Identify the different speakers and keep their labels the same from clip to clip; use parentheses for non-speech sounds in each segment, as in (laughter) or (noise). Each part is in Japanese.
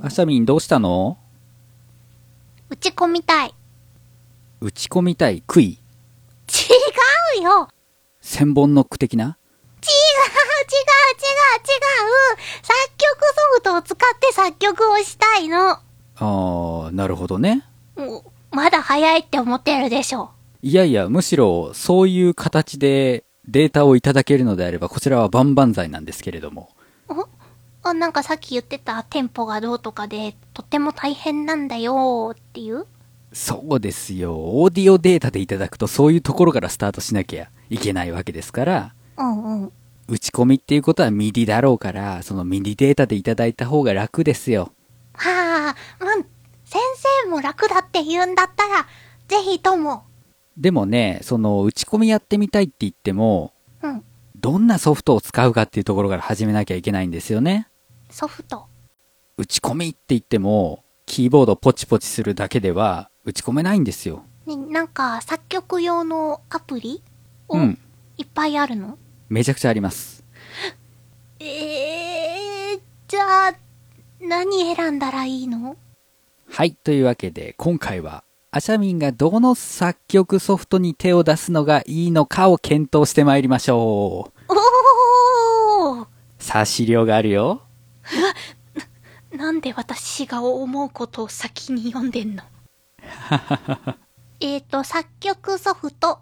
Speaker 1: あしゃみんどうしたの？
Speaker 2: 打ち込みたい。
Speaker 1: 打ち込みたい杭
Speaker 2: 違うよ
Speaker 1: 千本ノック的な？
Speaker 2: 違う違う違う違う作曲ソフトを使って作曲をしたいの。
Speaker 1: あー、なるほどね。
Speaker 2: もう、まだ早いって思ってるでしょ。
Speaker 1: いやいや、むしろ、そういう形でデータをいただけるのであれば、こちらは万々歳なんですけれども。
Speaker 2: あ、なんかさっき言ってたテンポがどうとかで、とっても大変なんだよっていう
Speaker 1: そうですよ。オーディオデータでいただくと、そういうところからスタートしなきゃいけないわけですから、
Speaker 2: うんうん。
Speaker 1: 打ち込みっていうことは MIDIだろうから、その MIDIデータでいただいた方が楽ですよ。
Speaker 2: はあ、うん。先生も楽だって言うんだったら、ぜひとも。
Speaker 1: でもね、その打ち込みやってみたいって言っても、
Speaker 2: うん。
Speaker 1: どんなソフトを使うかっていうところから始めなきゃいけないんですよね。
Speaker 2: ソフト。
Speaker 1: 打ち込みって言っても、キーボードポチポチするだけでは打ち込めないんですよ。
Speaker 2: ね、なんか作曲用のアプリを
Speaker 1: うん。
Speaker 2: いっぱいあるの？
Speaker 1: めちゃくちゃあります。
Speaker 2: えー、じゃあ、何選んだらいいの？
Speaker 1: はい。というわけで、今回は、アシャミンがどの作曲ソフトに手を出すのがいいのかを検討してまいりましょう。
Speaker 2: おー
Speaker 1: さあ、資料があるよ。
Speaker 2: なんで私が思うことを先に読んでんの？(laughs) えーと、作曲ソフト、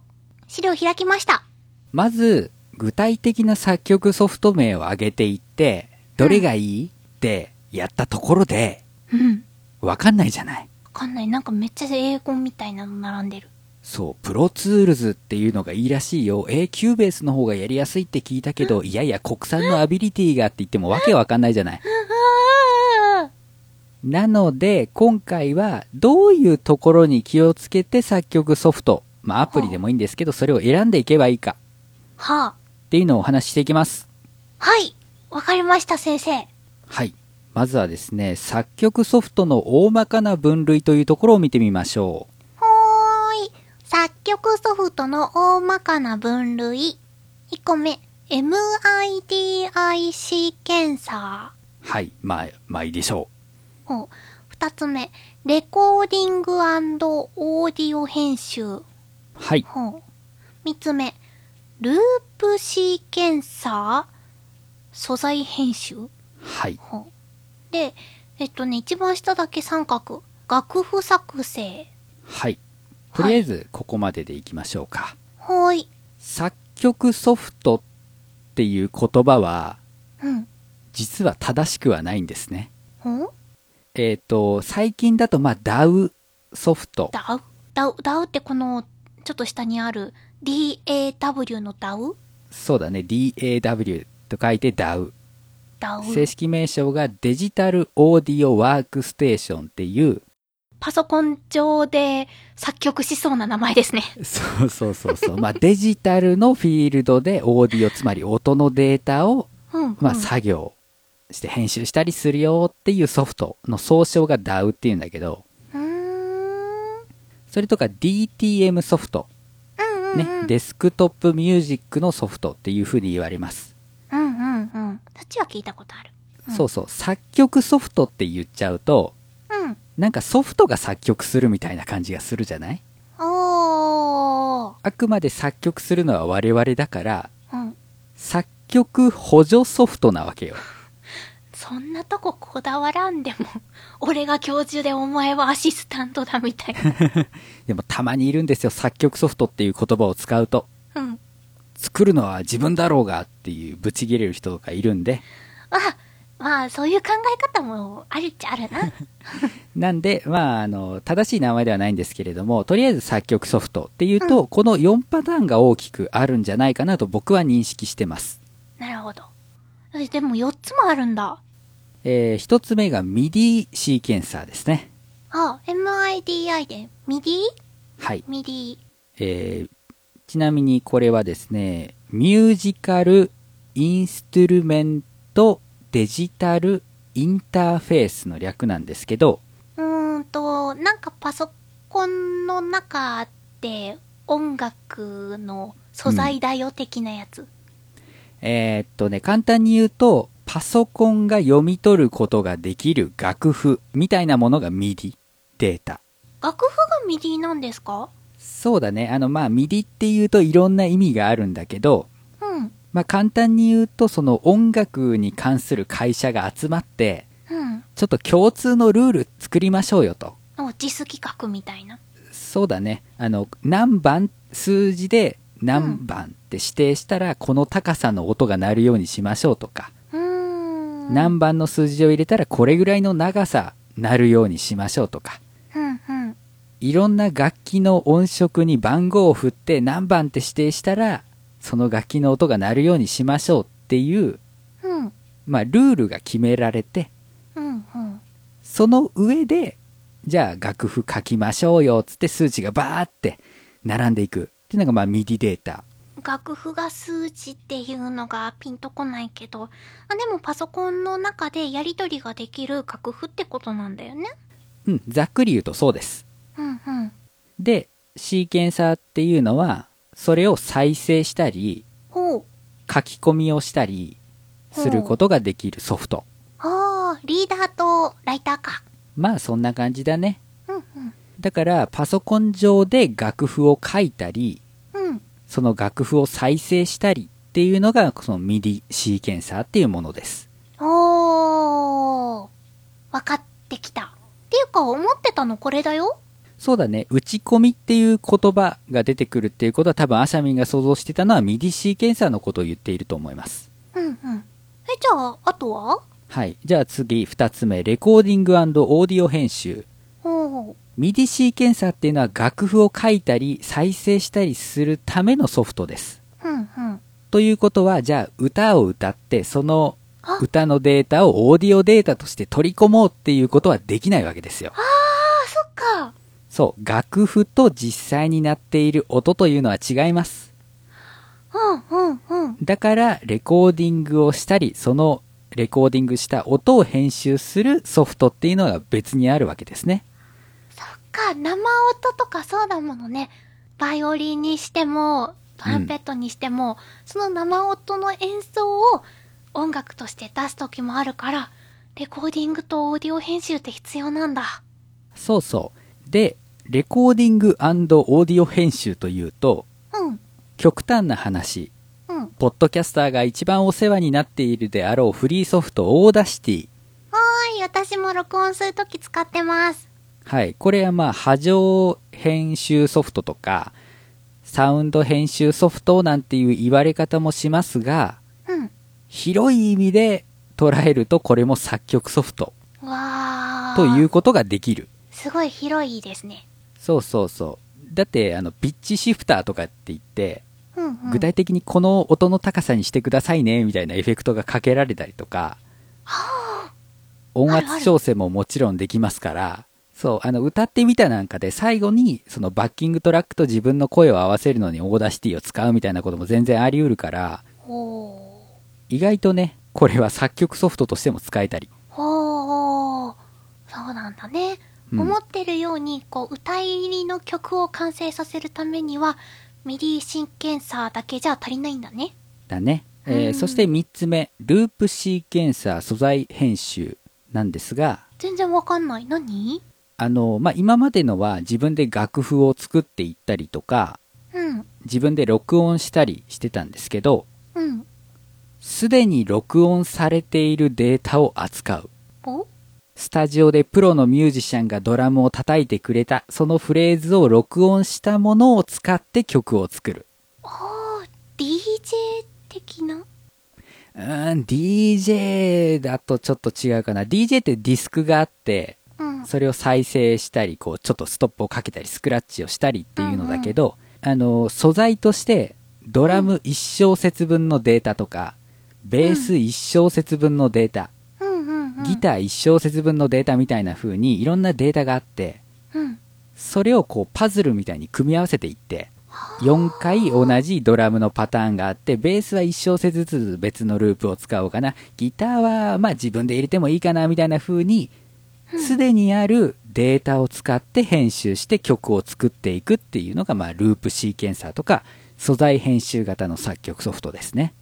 Speaker 2: 資料開きました。
Speaker 1: まず、具体的な作曲ソフト名を挙げていって、どれがいいってやったところで、
Speaker 2: うん。
Speaker 1: わかんないじゃない。
Speaker 2: わかんない。なんかめっちゃ英語みたいなの並んでる。
Speaker 1: そう、 Pro Tools っていうのがいいらしいよ。えー、 Cubase の方がやりやすいって聞いたけど、いやいや、国産の ABILITY がって言ってもわけわかんないじゃない。
Speaker 2: あ
Speaker 1: なので、今回はどういうところに気をつけて作曲ソフト、まあアプリでもいいんですけど、それを選んでいけばいいか
Speaker 2: はあ。
Speaker 1: っていうのをお話ししていきます。
Speaker 2: はい。わかりました、先生。
Speaker 1: はい。まずはですね、作曲ソフトの大まかな分類というところを見てみましょう。
Speaker 2: 作曲ソフトの大まかな分類。1個目、MIDI 検査。
Speaker 1: はい。まあ、まあいいでしょ
Speaker 2: ほう。2つ目、レコーディングオーディオ編集。
Speaker 1: う。はい。
Speaker 2: ほう。3つ目、ループシーケンサー素材編集
Speaker 1: はい。
Speaker 2: ほう。で、えっとね、一番下だけ三角。楽譜作成。
Speaker 1: はい。とりあえず、ここまででいきましょうか。
Speaker 2: ほーい。
Speaker 1: 作曲ソフトっていう言葉は、
Speaker 2: うん。
Speaker 1: 実は正しくはないんですね。えっ、と、最近だと、まあ、DAW ソフト。
Speaker 2: ダウ？ダウ、ダウってこの、ちょっと下にある DAW のダウ？
Speaker 1: そうだね。DAW と書いて DAW。
Speaker 2: ダウ。
Speaker 1: 正式名称がデジタルオーディオワークステーションっていう、
Speaker 2: パソコン上で作曲しそうな名前ですね。
Speaker 1: そうそうそうそう。まあ、デジタルのフィールドでオーディオ、つまり音のデータを、
Speaker 2: うん。
Speaker 1: まあ、
Speaker 2: うん
Speaker 1: 作業して編集したりするよっていうソフトの総称が DAW っていうんだけど。それとか DTM ソフト、
Speaker 2: うんうん、
Speaker 1: ね、
Speaker 2: うん。
Speaker 1: デスクトップミュージックのソフトっていう風に言われます。
Speaker 2: うんうんうん。そっちは聞いたことある。うん
Speaker 1: そうそう、作曲ソフトって言っちゃうと、
Speaker 2: うん。
Speaker 1: なんかソフトが作曲するみたいな感じがするじゃない？あくまで作曲するのは我々だから、
Speaker 2: うん。
Speaker 1: 作曲補助ソフトなわけよ。(laughs)
Speaker 2: そんなとここだわらんでも、(laughs) 俺が教授でお前はアシスタントだみたいな。(laughs)
Speaker 1: でもたまにいるんですよ、作曲ソフトっていう言葉を使うと。
Speaker 2: うん。
Speaker 1: 作るのは自分だろうがっていうブチ切れる人とかいるんで、
Speaker 2: あ、まあ、そういう考え方もあるっちゃあるな。(laughs)
Speaker 1: なんで、まあ、あの、正しい名前ではないんですけれども、とりあえず作曲ソフトっていうと、この4パターンが大きくあるんじゃないかなと僕は認識してます。
Speaker 2: なるほど。えでも4つもあるんだ。
Speaker 1: えー、1つ目が MIDI シーケンサーですね。
Speaker 2: あ、MIDI で、 MIDI？
Speaker 1: はい。
Speaker 2: MIDI。
Speaker 1: えー、ちなみにこれはですね、 Musical Instrument Digital Interface の略なんですけど、
Speaker 2: うーんと、なんかパソコンの中で音楽の素材だよ的なやつ。
Speaker 1: えーっとね、簡単に言うと、パパソコンが読み取ることができる楽譜みたいなものが MIDI データ。
Speaker 2: 楽譜が MIDI なんですか？
Speaker 1: そうだね。あの、まあ、MIDI っていうといろんな意味があるんだけど、
Speaker 2: うん。
Speaker 1: まあ、簡単に言うと、その音楽に関する会社が集まって、
Speaker 2: うん。
Speaker 1: ちょっと共通のルール作りましょうよと。
Speaker 2: お、実企画みたいな。
Speaker 1: そうだね。あの、何番、数字で何番って指定したら、この高さの音が鳴るようにしましょうとか、
Speaker 2: うーん。
Speaker 1: 何番の数字を入れたらこれぐらいの長さ鳴るようにしましょうとか、
Speaker 2: うんうん。
Speaker 1: いろんな楽器の音色に番号を振って何番って指定したら、その楽器の音が鳴るようにしましょうっていう、
Speaker 2: うん。
Speaker 1: まあ、ルールが決められて、
Speaker 2: うんうん。
Speaker 1: その上で、じゃあ楽譜書きましょうよ、つって数値がバーって並んでいく。っていうのがまあ MIDI データ。
Speaker 2: 楽譜が数値っていうのがピンとこないけど、あ、でもパソコンの中でやり取りができる楽譜ってことなんだよね。
Speaker 1: うん、ざっくり言うとそうです。
Speaker 2: うんうん。
Speaker 1: で、シーケンサーっていうのは、それを再生したり、
Speaker 2: ほう。
Speaker 1: 書き込みをしたりすることができるソフト。
Speaker 2: ああ、リーダーとライターか。
Speaker 1: まあそんな感じだね。
Speaker 2: うんうん。
Speaker 1: だからパソコン上で楽譜を書いたり、
Speaker 2: うん。
Speaker 1: その楽譜を再生したりっていうのがこの MIDI シーケンサーっていうものです。
Speaker 2: おー。わかってきた。っていうか、思ってたのこれだよ。
Speaker 1: そうだね。打ち込みっていう言葉が出てくるっていうことは多分アシャミンが想像してたのは MIDI シーケンサーのことを言っていると思います。
Speaker 2: うんうん。え、じゃあ、あとは？
Speaker 1: はい。じゃあ次二つ目。レコーディングオーディオ編集。
Speaker 2: ほう。
Speaker 1: MIDI シーケンサーっていうのは楽譜を書いたり再生したりするためのソフトです。
Speaker 2: うんうん。
Speaker 1: ということは、じゃあ歌を歌って、その
Speaker 2: あ
Speaker 1: 歌のデータをオーディオデータとして取り込もうっていうことはできないわけですよ。
Speaker 2: あ、そっか。
Speaker 1: そう、楽譜と実際になっている音というのは違います。
Speaker 2: うんうんうん。
Speaker 1: だから、レコーディングをしたり、そのレコーディングした音を編集するソフトっていうのが別にあるわけですね。
Speaker 2: そっか、生音とかそうだものね。バイオリンにしても、トランペットにしても、その生音の演奏を音楽として出す時もあるから、レコーディングとオーディオ編集って必要なんだ。
Speaker 1: そうそう。で、レコーディングオーディオ編集というと、
Speaker 2: うん、
Speaker 1: 極端な話、
Speaker 2: うん。
Speaker 1: ポッドキャスターが一番お世話になっているであろうフリーソフト Audacity。
Speaker 2: はーい、私も録音するとき使ってます。
Speaker 1: はい。これはまあ、波形編集ソフトとか、サウンド編集ソフトなんていう言われ方もしますが、
Speaker 2: うん。
Speaker 1: 広い意味で捉えるとこれも作曲ソフト。ということができる。
Speaker 2: すごい広いですね。
Speaker 1: そうそうそう。だって、あの、ピッチシフターとかって言って、
Speaker 2: うんうん。
Speaker 1: 具体的にこの音の高さにしてくださいね、みたいなエフェクトがかけられたりとか、音圧調整ももちろんできますから、そう、あの、歌ってみたなんかで最後に、そのバッキングトラックと自分の声を合わせるのに Audacity を使うみたいなことも全然あり得るから。意外とね、これは作曲ソフトとしても使えたり。
Speaker 2: そうなんだね。
Speaker 1: うん
Speaker 2: 思ってるように、こう、歌入りの曲を完成させるためには、ミディシンケンサーだけじゃ足りないんだね。
Speaker 1: だね。えー
Speaker 2: うん
Speaker 1: そして3つ目、ループシーケンサー素材編集なんですが、
Speaker 2: 全然わかんない。何？
Speaker 1: あの、まあ、今までのは自分で楽譜を作っていったりとか、
Speaker 2: うん。
Speaker 1: 自分で録音したりしてたんですけど、
Speaker 2: うん。
Speaker 1: すでに録音されているデータを扱う。
Speaker 2: お？
Speaker 1: スタジオでプロのミュージシャンがドラムを叩いてくれた、そのフレーズを録音したものを使って曲を作る。
Speaker 2: あー、DJ 的な？
Speaker 1: うーん、DJ だとちょっと違うかな。DJ ってディスクがあって、
Speaker 2: うん。
Speaker 1: それを再生したり、こう、ちょっとストップをかけたり、スクラッチをしたりっていうのだけど、あの、素材として、ドラム1小節分のデータとか、ベース1小節分のデータ、
Speaker 2: うんうんうん。
Speaker 1: ギター1小節分のデータみたいな風にいろんなデータがあって、
Speaker 2: うん。
Speaker 1: それをこうパズルみたいに組み合わせていって、4回同じドラムのパターンがあって、ベースは1小節ずつ別のループを使おうかな。ギターはまあ自分で入れてもいいかなみたいな風に、すでにあるデータを使って編集して曲を作っていくっていうのがまあループシーケンサーとか素材編集型の作曲ソフトですね。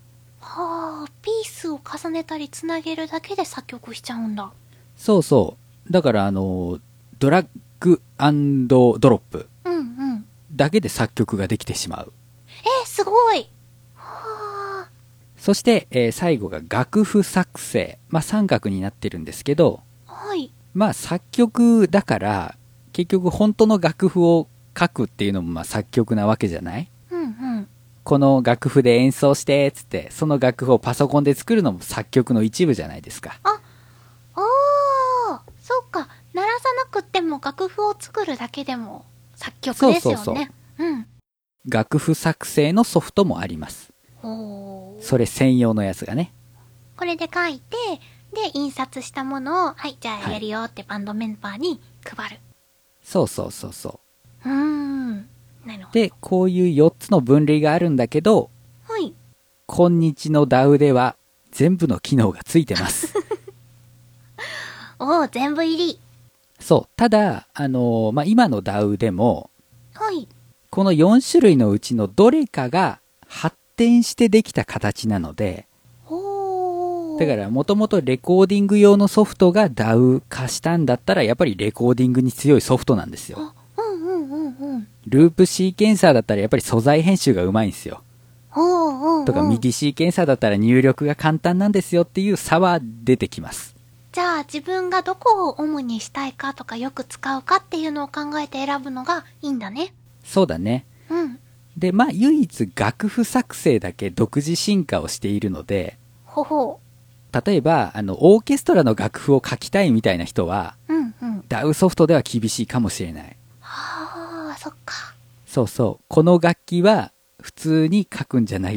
Speaker 2: はあ、ピースを重ねたりつなげるだけで作曲しちゃうんだ。
Speaker 1: そうそう。だからあの、ドラッグドロップ
Speaker 2: うんうん。
Speaker 1: だけで作曲ができてしまう。
Speaker 2: えー、すごいはあ。
Speaker 1: そして、えー最後が楽譜作成。まあ三角になってるんですけど、
Speaker 2: はい。
Speaker 1: まあ作曲だから、結局本当の楽譜を書くっていうのもまあ作曲なわけじゃない？
Speaker 2: うんうん。
Speaker 1: この楽譜で演奏して、つって、その楽譜をパソコンで作るのも作曲の一部じゃないですか。
Speaker 2: おーそっか。鳴らさなくっても楽譜を作るだけでも作曲ですよね。
Speaker 1: そうそう
Speaker 2: うん。
Speaker 1: 楽譜作成のソフトもあります。それ専用のやつがね。
Speaker 2: これで書いて、で、印刷したものを、はい、じゃ
Speaker 1: はい
Speaker 2: あやるよってバンドメンバーに配る。
Speaker 1: そうそうそうそう。
Speaker 2: うーん。
Speaker 1: で、こういう4つの分類があるんだけど、
Speaker 2: はい。
Speaker 1: 今日の DAW では全部の機能がついてます。(laughs)
Speaker 2: おー全部入り。
Speaker 1: そう。ただ、あのーまあ、今の DAW でも、
Speaker 2: はい。
Speaker 1: この4種類のうちのどれかが発展してできた形なので。だからもともとレコーディング用のソフトが DAW 化したんだったら、やっぱりレコーディングに強いソフトなんですよ。ループシーケンサーだったらやっぱり素材編集がうまいんですよ。とか、ミディシーケンサーだったら入力が簡単なんですよっていう差は出てきます。
Speaker 2: じゃあ自分がどこを主にしたいかとかよく使うかっていうのを考えて選ぶのがいいんだね。
Speaker 1: そうだね。
Speaker 2: うん。
Speaker 1: で、まあ、唯一楽譜作成だけ独自進化をしているので、
Speaker 2: ほほ
Speaker 1: 例えば、あの、オーケストラの楽譜を書きたいみたいな人は、
Speaker 2: う。うんうん。
Speaker 1: DAW ソフトでは厳しいかもしれない。
Speaker 2: はあ、そっか。
Speaker 1: そうそう。この楽器は普通に書くんじゃな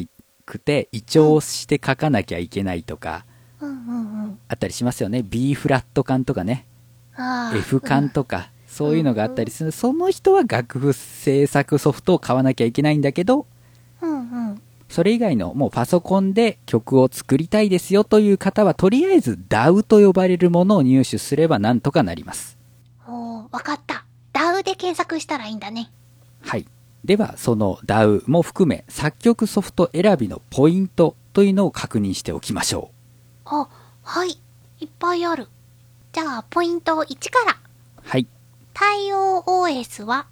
Speaker 1: くて、異調して書かなきゃいけないとか、
Speaker 2: うんうんうん。
Speaker 1: あったりしますよね。B フラット感とかね。F 感とか、そういうのがあったりする。その人は楽譜制作ソフトを買わなきゃいけないんだけど、
Speaker 2: うんうん。
Speaker 1: それ以外のもうパソコンで曲を作りたいですよという方は、とりあえず DAW と呼ばれるものを入手すればなんとかなります。
Speaker 2: おー、わかった。ダウで検索したらいいんだね。
Speaker 1: はい。では、その DAW も含め、作曲ソフト選びのポイントというのを確認しておきましょ
Speaker 2: あ、はい。いっぱいある。じゃあ、ポイント1から。
Speaker 1: う。はい。
Speaker 2: 対応 OS は？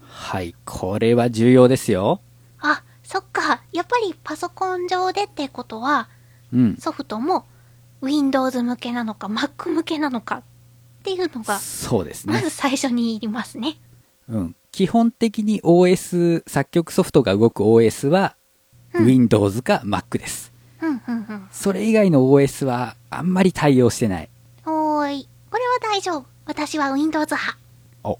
Speaker 1: はい。これは重要ですよ。
Speaker 2: あ、そっか。やっぱりパソコン上でってことは、
Speaker 1: うん。
Speaker 2: ソフトも Windows 向けなのか Mac 向けなのかっていうのが、
Speaker 1: そうですね
Speaker 2: まず。最初にいりますね。
Speaker 1: うん。基本的に OS、作曲ソフトが動く OS は、
Speaker 2: うん
Speaker 1: Windows か Mac です。
Speaker 2: うん、うん、うん。
Speaker 1: それ以外の OS はあんまり対応してない。
Speaker 2: おーい。これは大丈夫。私は Windows 派。
Speaker 1: お。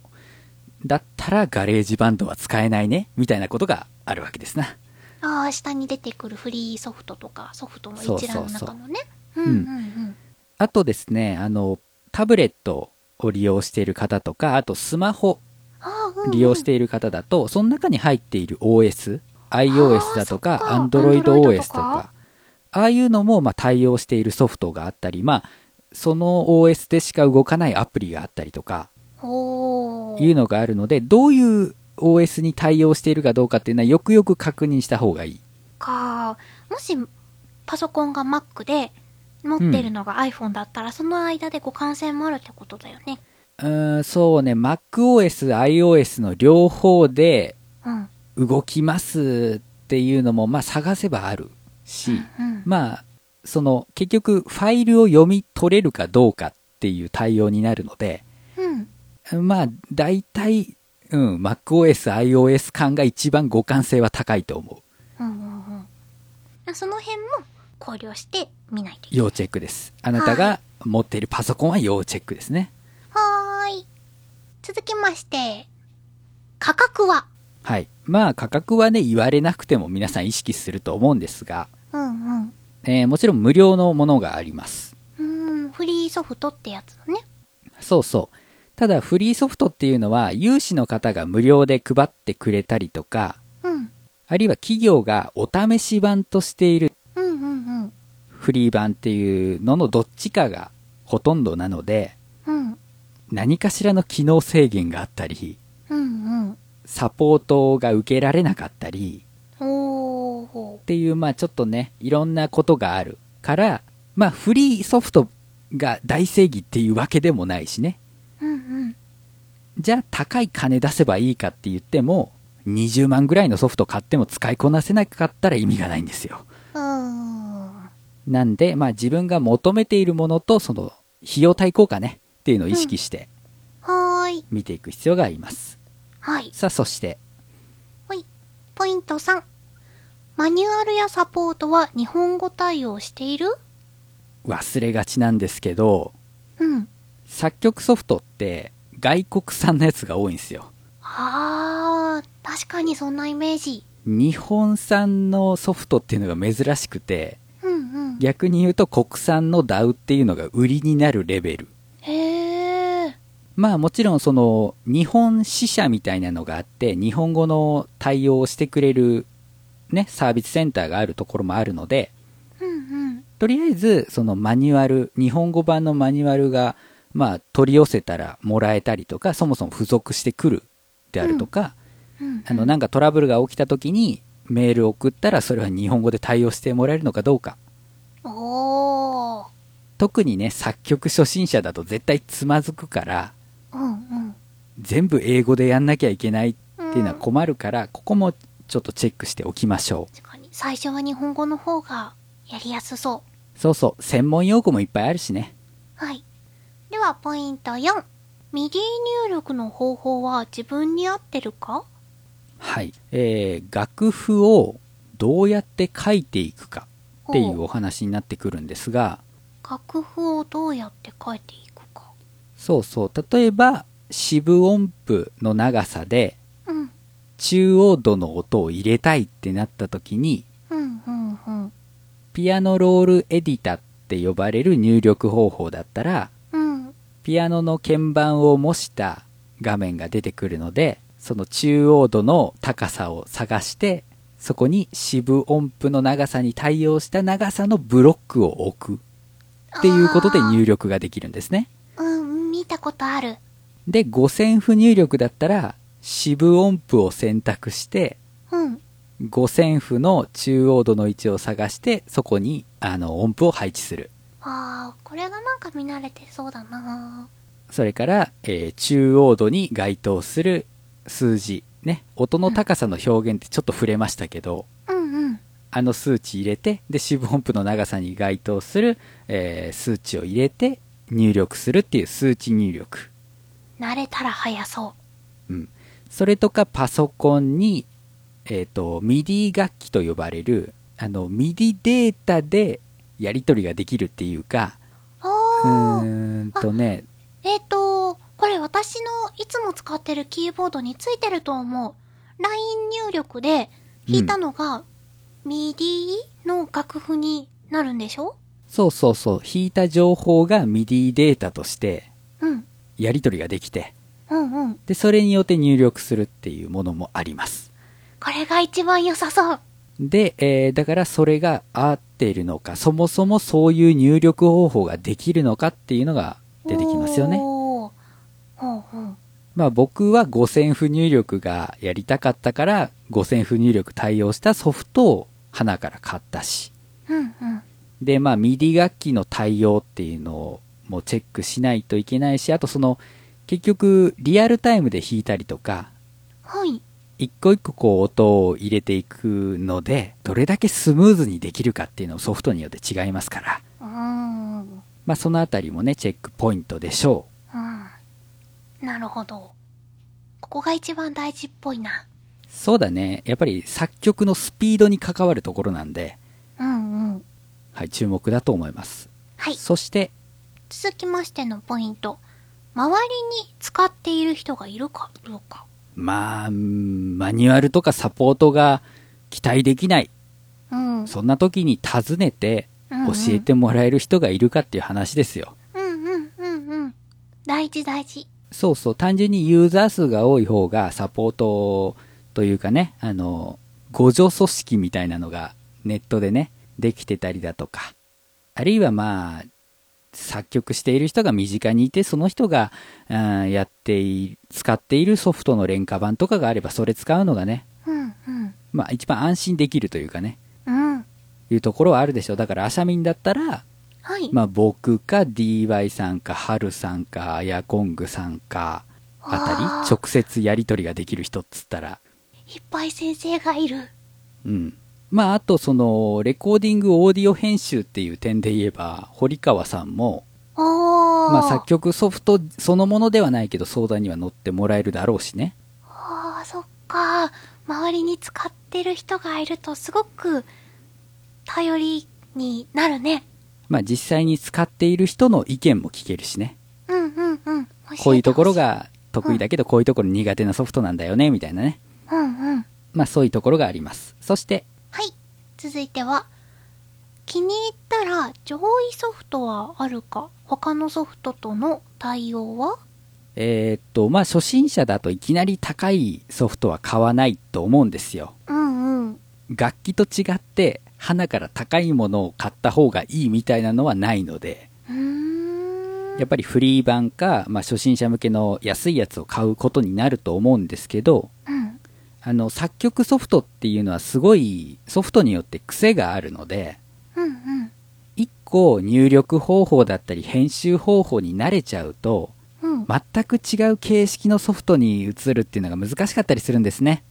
Speaker 1: だったら GarageBand は使えないね、みたいなことがあるわけですな。
Speaker 2: ああ、下に出てくるフリーソフトとか、ソフトの一覧の中のね。
Speaker 1: う
Speaker 2: うん、うん、うん。
Speaker 1: あとですね、あの、タブレットを利用している方とか、あとスマホ。利用している方だと、その中に入っている OS、iOS だとか、
Speaker 2: あーそっか
Speaker 1: Android
Speaker 2: Android
Speaker 1: OS と
Speaker 2: とか
Speaker 1: か、ああいうのもまあ対応しているソフトがあったり、まあ、その OS でしか動かないアプリがあったりとか。いうのがあるので、どういう OS に対応しているかどうかっていうのはよくよく確認した方がいい。
Speaker 2: か。もし、パソコンが Mac で、持ってるのが iPhone だったら、その間で互換性もあるってことだよね。
Speaker 1: うーん、そうね、MacOS、iOS の両方で
Speaker 2: うん。
Speaker 1: 動きますっていうのも、まあ探せばあるし、
Speaker 2: うん。
Speaker 1: まあ、その、結局、ファイルを読み取れるかどうかっていう対応になるので、
Speaker 2: うん。
Speaker 1: まあ、大体、うん、MacOS、iOS 感が一番互換性は高いと思う。
Speaker 2: うんうんうん。その辺も考慮してみないといけない。
Speaker 1: 要チェックです。あなたが持っているパソコンは要チェックですね。
Speaker 2: はーい。続きまして、価格は？
Speaker 1: はい。まあ、価格はね、言われなくても皆さん意識すると思うんですが、
Speaker 2: うんうん。
Speaker 1: えーもちろん無料のものがあります。
Speaker 2: うーん、フリーソフトってやつだね。
Speaker 1: そうそう。ただ、フリーソフトっていうのは、有志の方が無料で配ってくれたりとか、
Speaker 2: うん。
Speaker 1: あるいは企業がお試し版としている
Speaker 2: うんうんうん。
Speaker 1: フリー版っていうののどっちかがほとんどなので、
Speaker 2: うん。
Speaker 1: 何かしらの機能制限があったり、
Speaker 2: うんうん。
Speaker 1: サポートが受けられなかったり。っていう、まあちょっとね、いろんなことがあるから、まあフリーソフトが大正義っていうわけでもないしね。
Speaker 2: うん
Speaker 1: じゃあ高い金出せばいいかって言っても、20万ぐらいのソフト買っても使いこなせなかったら意味がないんですよ。なんで、まあ自分が求めているものとその費用対効果ねっていうのを意識して。
Speaker 2: はーい。
Speaker 1: 見ていく必要があります。
Speaker 2: はい。
Speaker 1: さあそして、
Speaker 2: ほい。ポイント3。マニュアルやサポートは日本語対応している？
Speaker 1: 忘れがちなんですけど、
Speaker 2: うん。
Speaker 1: 作曲ソフトって外国産のやつが多いんですよ。
Speaker 2: あー、確かにそんなイメージ。
Speaker 1: 日本産のソフトっていうのが珍しくて。逆に言うと国産の DAW っていうのが売りになるレベル。
Speaker 2: へー。
Speaker 1: まあもちろんその日本支社みたいなのがあって日本語の対応をしてくれるねサービスセンターがあるところもあるので
Speaker 2: うんうん。
Speaker 1: とりあえずそのマニュアル日本語版のマニュアルがまあ取り寄せたらもらえたりとかそもそも付属してくるであるとか、
Speaker 2: うん。
Speaker 1: あのなんかトラブルが起きた時にメールを送ったらそれは日本語で対応してもらえるのかどうか
Speaker 2: おー。
Speaker 1: 特にね作曲初心者だと絶対つまずくから
Speaker 2: うんうん。
Speaker 1: 全部英語でやんなきゃいけないっていうのは困るから、ここもちょっとチェックしておきましょう
Speaker 2: 確かに。最初は日本語の方がやりやすそう。
Speaker 1: そうそう専門用語もいっぱいあるしね
Speaker 2: はい。では、ポイント4。 MIDI 入力の方法は自分に合ってるか？
Speaker 1: はいえー、楽譜をどうやって書いていくかっていうお話になってくるんですが
Speaker 2: 楽譜をどうやって書いていくか。
Speaker 1: そうそう例えば四分音符の長さで
Speaker 2: うん。
Speaker 1: 中央度の音を入れたいってなった時に
Speaker 2: うん、うん、うん。
Speaker 1: ピアノロールエディタって呼ばれる入力方法だったら
Speaker 2: うん。
Speaker 1: ピアノの鍵盤を模した画面が出てくるのでその中央度の高さを探してそこに四分音符の長さに対応した長さのブロックを置く。っていうことで入力ができるんですね。
Speaker 2: うん、見たことある。
Speaker 1: で五線譜入力だったら四分音符を選択して
Speaker 2: うん。
Speaker 1: 五線譜の中央度の位置を探してそこにあの音符を配置する。
Speaker 2: あー、これがなんか見慣れてそうだな
Speaker 1: それから、えー中央度に該当する数字ね音の高さの表現ってちょっと触れましたけど、
Speaker 2: うんうん。
Speaker 1: あの数値入れてで四分音符の長さに該当する、えー数値を入れて入力するっていう数値入力
Speaker 2: 慣れたら早そ
Speaker 1: うん、それとかパソコンに、えー、と MIDI 楽器と呼ばれるあの MIDI データでやり取りができるっていうか
Speaker 2: う。ー。
Speaker 1: ーんとね
Speaker 2: えっ、と、これ私のいつも使ってるキーボードについてると思う。LINE 入力で弾いたのが、MIDI の楽譜になるんでしょ？
Speaker 1: そうそうそう引いた情報が MIDI データとして
Speaker 2: うん。
Speaker 1: やり取りができて
Speaker 2: うんうん。
Speaker 1: でそれによって入力するっていうものもあります
Speaker 2: これが一番良さそう。
Speaker 1: で、えーだからそれが合っているのかそもそもそういう入力方法ができるのかっていうのが出てきますよね
Speaker 2: ほうほう。
Speaker 1: まあ僕は五線譜入力がやりたかったから五線譜入力対応したソフトを花から買ったし
Speaker 2: うんうん。
Speaker 1: でまあ MIDI 楽器の対応っていうのをもうチェックしないといけないしあとその結局リアルタイムで弾いたりとか
Speaker 2: はい。
Speaker 1: 一個一個こう音を入れていくのでどれだけスムーズにできるかっていうのをソフトによって違いますから。まあそのあたりもねチェックポイントでしょ
Speaker 2: なるほど。ここが一番大事っぽいな。
Speaker 1: うそうだねやっぱり作曲のスピードに関わるところなんで
Speaker 2: うんうん。
Speaker 1: はい注目だと思います
Speaker 2: はい。
Speaker 1: そして
Speaker 2: 続きましてのポイント。周りに使っている人がいるかどうか。
Speaker 1: まあうんマニュアルとかサポートが期待できない
Speaker 2: うん。
Speaker 1: そんな時に尋ねて
Speaker 2: うんうん
Speaker 1: 教えてもらえる人がいるかっていう話ですよ。
Speaker 2: うんうんうんうん。大事大事。
Speaker 1: そうそう、単純にユーザー数が多い方がサポートというかね、あの、互助組織みたいなのがネットでね、できてたりだとか、あるいはまあ、作曲している人が身近にいて、その人が、うんやってい使っているソフトの廉価版とかがあれば、それ使うのがね、
Speaker 2: うんうん。
Speaker 1: まあ一番安心できるというかね、
Speaker 2: うん。
Speaker 1: いうところはあるでしょう。だから、アシャミンだったら、
Speaker 2: はい。
Speaker 1: まあ、僕か DY さんか、ハルさんか、アヤコングさんか、あたり、直接やり取りができる人っつったら、
Speaker 2: いっぱい先生がいる。
Speaker 1: うん。まあ、あと、その、レコーディング、オーディオ編集っていう点で言えば、堀川さんも。まあ、作曲ソフトそのものではないけど、相談には乗ってもらえるだろうしね。
Speaker 2: ああ、そっか。周りに使ってる人がいるとすごく頼りになるね。
Speaker 1: まあ、実際に使っている人の意見も聞けるしね。
Speaker 2: うんうんうん。
Speaker 1: こういうところが得意だけど、こういうところ苦手なソフトなんだよね、みたいなね。
Speaker 2: うんうん。
Speaker 1: まあ、そういうところがあります。そして、
Speaker 2: はい。続いては、気に入ったら上位ソフトはあるか？他のソフトとの対応は？
Speaker 1: えーっと、まあ、初心者だといきなり高いソフトは買わないと思うんですよ。
Speaker 2: うんうん。
Speaker 1: 楽器と違って、花から高いものを買った方がいいみたいなのはないので。やっぱりフリー版か、まあ、初心者向けの安いやつを買うことになると思うんですけど、
Speaker 2: うん。
Speaker 1: あの、作曲ソフトっていうのはすごいソフトによって癖があるので、
Speaker 2: うんうん。
Speaker 1: 一個入力方法だったり編集方法に慣れちゃうと、
Speaker 2: うん。
Speaker 1: 全く違う形式のソフトに移るっていうのが難しかったりするんですね。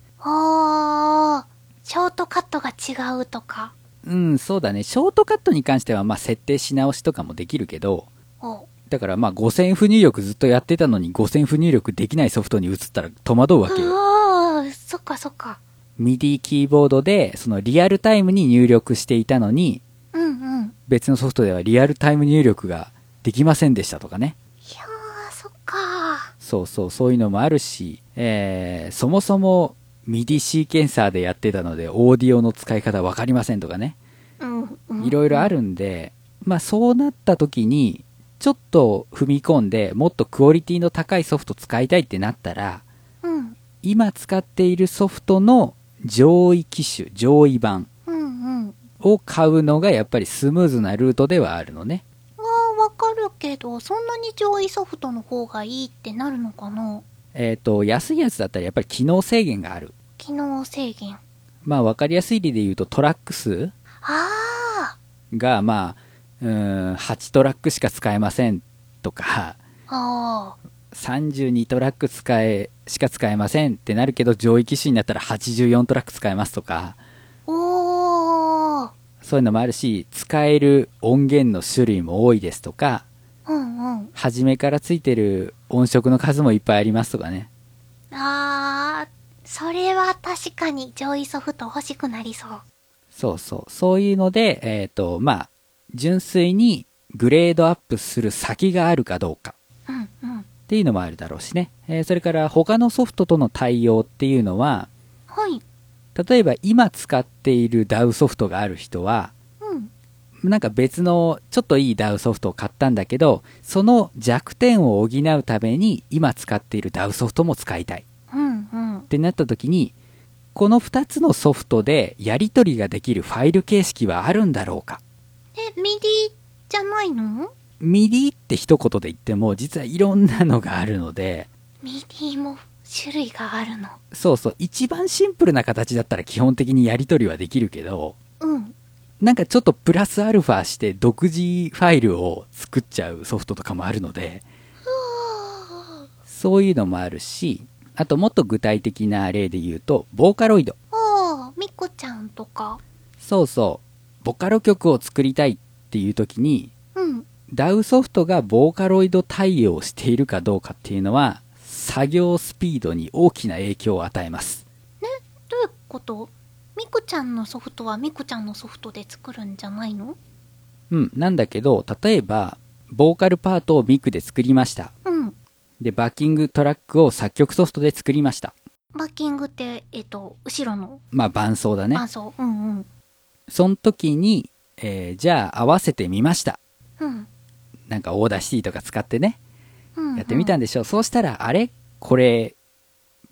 Speaker 2: ショートカットが違うとか。
Speaker 1: うん、そうだね。ショートカットに関しては、まあ、設定し直しとかもできるけど、
Speaker 2: お
Speaker 1: だからまあ、5000不入力ずっとやってたのに5000不入力できないソフトに移ったら戸惑うわけよ。
Speaker 2: あー、そっかそっか。
Speaker 1: MIDI キーボードで、そのリアルタイムに入力していたのに、
Speaker 2: うんうん。
Speaker 1: 別のソフトではリアルタイム入力ができませんでしたとかね。
Speaker 2: いやー、そっか
Speaker 1: そうそう、そういうのもあるし、えー、そもそも MIDI シーケンサーでやってたので、オーディオの使い方わかりませんとかね。いろいろあるんで、まあそうなった時に、ちょっと踏み込んで、もっとクオリティの高いソフト使いたいってなったら、
Speaker 2: うん。
Speaker 1: 今使っているソフトの上位機種、上位版。を買うのがやっぱりスムーズなルートではあるのね。
Speaker 2: わかるけど、そんなに上位ソフトの方がいいってなるのかな？
Speaker 1: えっ、と、安いやつだったらやっぱり機能制限がある。
Speaker 2: 機能制限。
Speaker 1: まあわかりやすい例で言うとトラック数
Speaker 2: あ
Speaker 1: がまあ、うーん、8トラックしか使えませんとか、
Speaker 2: ー。あ
Speaker 1: 32トラック使え、しか使えませんってなるけど上位機種になったら84トラック使えますとか、
Speaker 2: ー。おー。
Speaker 1: そういうのもあるし、使える音源の種類も多いですとか、
Speaker 2: うんうん。
Speaker 1: 初めからついてる音色の数もいっぱいありますとかね。
Speaker 2: あー。それは確かに上位ソフト欲しくなりそう。
Speaker 1: そうそう。そういうので、えっ、と、まあ、純粋にグレードアップする先があるかどうか
Speaker 2: うんうん。
Speaker 1: っていうのもあるだろうしね。えーそれから他のソフトとの対応っていうのは、
Speaker 2: はい。
Speaker 1: 例えば今使っている DAW ソフトがある人は、
Speaker 2: うん。
Speaker 1: なんか別のちょっといい DAW ソフトを買ったんだけど、その弱点を補うために今使っている DAW ソフトも使いたいっ。てなった時に、この2つのソフトでやり取りができるファイル形式はあるんだろうか？
Speaker 2: え、 MIDI じゃないの
Speaker 1: ？MIDI って一言で言っても実はいろんなのがあるので、
Speaker 2: MIDI も種類があるの？
Speaker 1: そうそう、一番シンプルな形だったら基本的にやり取りはできるけど、
Speaker 2: うん。
Speaker 1: なんかちょっとプラスアルファして独自ファイルを作っちゃうソフトとかもあるので、そういうのもあるし、あともっと具体的な例で言うと、ボーカロイド。
Speaker 2: ああ、ミクちゃんとか。
Speaker 1: そうそう、ボカロ曲を作りたいっていう時に、
Speaker 2: うん。
Speaker 1: DAW ソフトがボーカロイド対応しているかどうかっていうのは、作業スピードに大きな影響を与えます。
Speaker 2: どういうこと？ミコちゃんのソフトはミコちゃんのソフトで作るんじゃないの？
Speaker 1: うん、なんだけど、例えば、ボーカルパートをミクで作りました。
Speaker 2: うん。
Speaker 1: で、バッキングトラックを作曲ソフトで作りました。
Speaker 2: バッキングって、えっと、後ろの？
Speaker 1: まあ、伴奏だね。
Speaker 2: 伴奏。うんうん。
Speaker 1: その時に、えーじゃあ合わせてみました。
Speaker 2: うん。
Speaker 1: なんか Audacity とか使ってね、
Speaker 2: うん、
Speaker 1: やってみたんでしょう。そうしたら、あれこれ、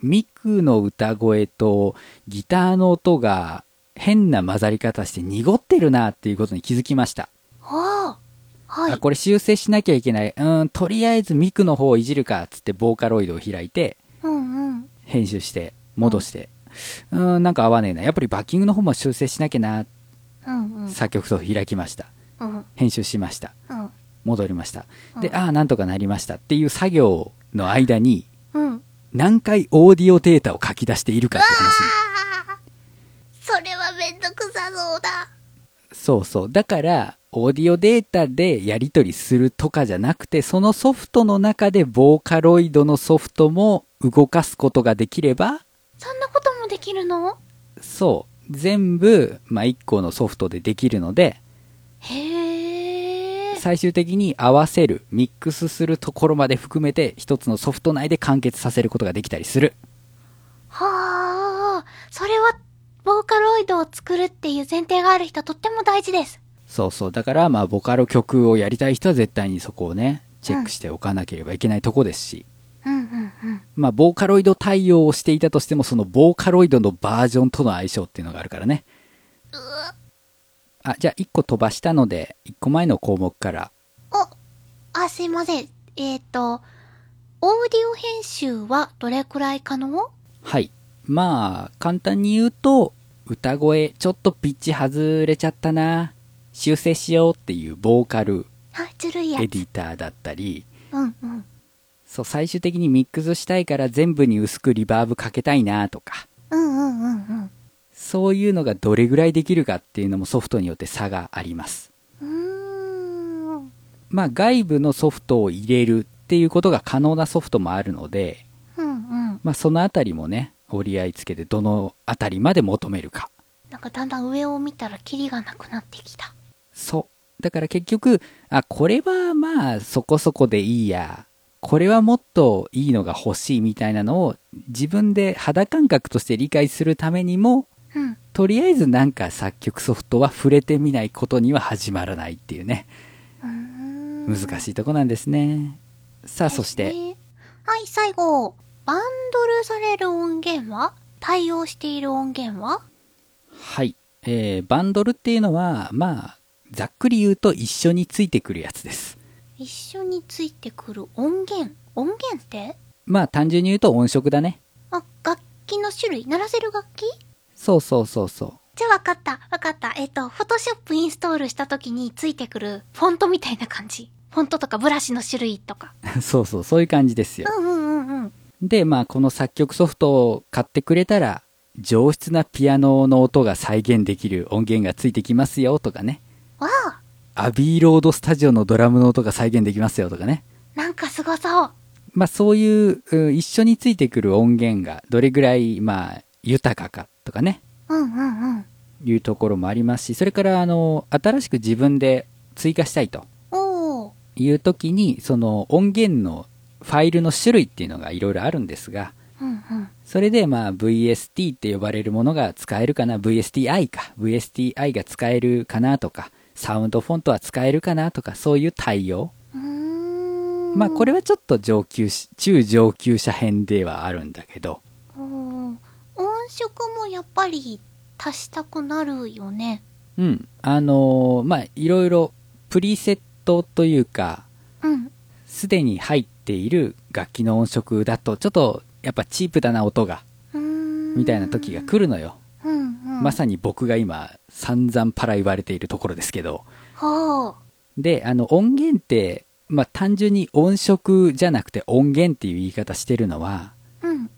Speaker 1: ミクの歌声とギターの音が変な混ざり方して濁ってるなっていうことに気づきました。
Speaker 2: ああ。はい。
Speaker 1: あ、これ修正しなきゃいけない。うーん、とりあえずミクの方をいじるか、つってボーカロイドを開いて、
Speaker 2: うんうん。
Speaker 1: 編集して、戻して。うーん、なんか合わねえな。やっぱりバッキングの方も修正しなきゃな。
Speaker 2: ううんうん。
Speaker 1: 作曲ソフト開きました。
Speaker 2: うん。
Speaker 1: 編集しました。
Speaker 2: うん。
Speaker 1: 戻りました。で、
Speaker 2: うん
Speaker 1: ああ、なんとかなりましたっていう作業の間に、
Speaker 2: うん。
Speaker 1: 何回オーディオデータを書き出しているかって話。
Speaker 2: それ。そう
Speaker 1: そう。だから、オーディオデータでやり取りするとかじゃなくて、そのソフトの中でボーカロイドのソフトも動かすことができれば、
Speaker 2: そんなこともできるの？
Speaker 1: そう。全部、まあ、1個のソフトでできるので、
Speaker 2: へえ。
Speaker 1: 最終的に合わせる、ミックスするところまで含めて、一つのソフト内で完結させることができたりする。
Speaker 2: はあ。それは、ボーカロイドを作るっていう前提がある人とっても大事です。
Speaker 1: そうそう。だから、まあ、ボカロ曲をやりたい人は絶対にそこをね、チェックしておかなければいけないとこですし、
Speaker 2: うんうんうん。
Speaker 1: まあ、ボーカロイド対応をしていたとしても、そのボーカロイドのバージョンとの相性っていうのがあるからね。あ、じゃあ、1個飛ばしたので、1個前の項目から、
Speaker 2: お、あ、すいません。えっ、と、オーディオ編集はどれくらい可能？
Speaker 1: はい。まあ、簡単に言うと、歌声、ちょっとピッチ外れちゃったな、修正しようっていうボーカル。エディターだったり、
Speaker 2: うんうん。
Speaker 1: そう、最終的にミックスしたいから全部に薄くリバーブかけたいなとか、
Speaker 2: うんうんうんうん。
Speaker 1: そういうのがどれぐらいできるかっていうのもソフトによって差があります。
Speaker 2: うーん。
Speaker 1: まあ、外部のソフトを入れるっていうことが可能なソフトもあるので、
Speaker 2: うんうん。
Speaker 1: まあ、そのあたりもね、折り合いつけてどのあたりまで求めるか。
Speaker 2: なんかだんだん上を見たらキリがなくなってきた。
Speaker 1: そう。だから結局、あ、これはまあそこそこでいいや。これはもっといいのが欲しいみたいなのを自分で肌感覚として理解するためにも、
Speaker 2: うん。
Speaker 1: とりあえずなんか作曲ソフトは触れてみないことには始まらないっていうね。難しいとこなんですね。さあ、そして、
Speaker 2: ねはい、最後。バンドルされる音源は？対応している音源は？
Speaker 1: はい。えー、バンドルっていうのは、まあ、ざっくり言うと一緒についてくるやつです。
Speaker 2: 一緒についてくる音源？音源って？
Speaker 1: まあ、単純に言うと音色だね。
Speaker 2: あ、楽器の種類？鳴らせる楽器？
Speaker 1: そうそうそうそう。
Speaker 2: じゃあわかった、わかった。えっ、と、フォトショップインストールした時についてくるフォントみたいな感じ。フォントとかブラシの種類とか。(laughs)
Speaker 1: そうそう、そういう感じですよ。
Speaker 2: うんうんうんうん。
Speaker 1: で、まあ、この作曲ソフトを買ってくれたら、上質なピアノの音が再現できる音源がついてきますよとかね。
Speaker 2: わあ、
Speaker 1: アビーロードスタジオのドラムの音が再現できますよとかね。
Speaker 2: なんかすごそう。
Speaker 1: まあ、そういう、うん一緒についてくる音源がどれぐらい、まあ、豊かかとかね。
Speaker 2: うんうんうん。
Speaker 1: いうところもありますし、それから、あの、新しく自分で追加したいと。いう時に、その音源のファイルの種類っていうのがいろいろあるんですが、
Speaker 2: うんうん。
Speaker 1: それでまあ VST って呼ばれるものが使えるかな VSTi か VSTi が使えるかなとかサウンドフォントは使えるかなとかそういう対応。まあこれはちょっと上級し中上級者編ではあるんだけど
Speaker 2: 音色もやっぱり足したくなるよね。
Speaker 1: うんあのーまあいろいろプリセットというか
Speaker 2: うん。
Speaker 1: すでに入っている楽器の音色だとちょっとやっぱチープだな音が。みたいな時が来るのよ
Speaker 2: うんうん。
Speaker 1: まさに僕が今散々パラ言われているところですけど。で、あの音源って、まあ、単純に音色じゃなくて音源っていう言い方してるのは、
Speaker 2: うん。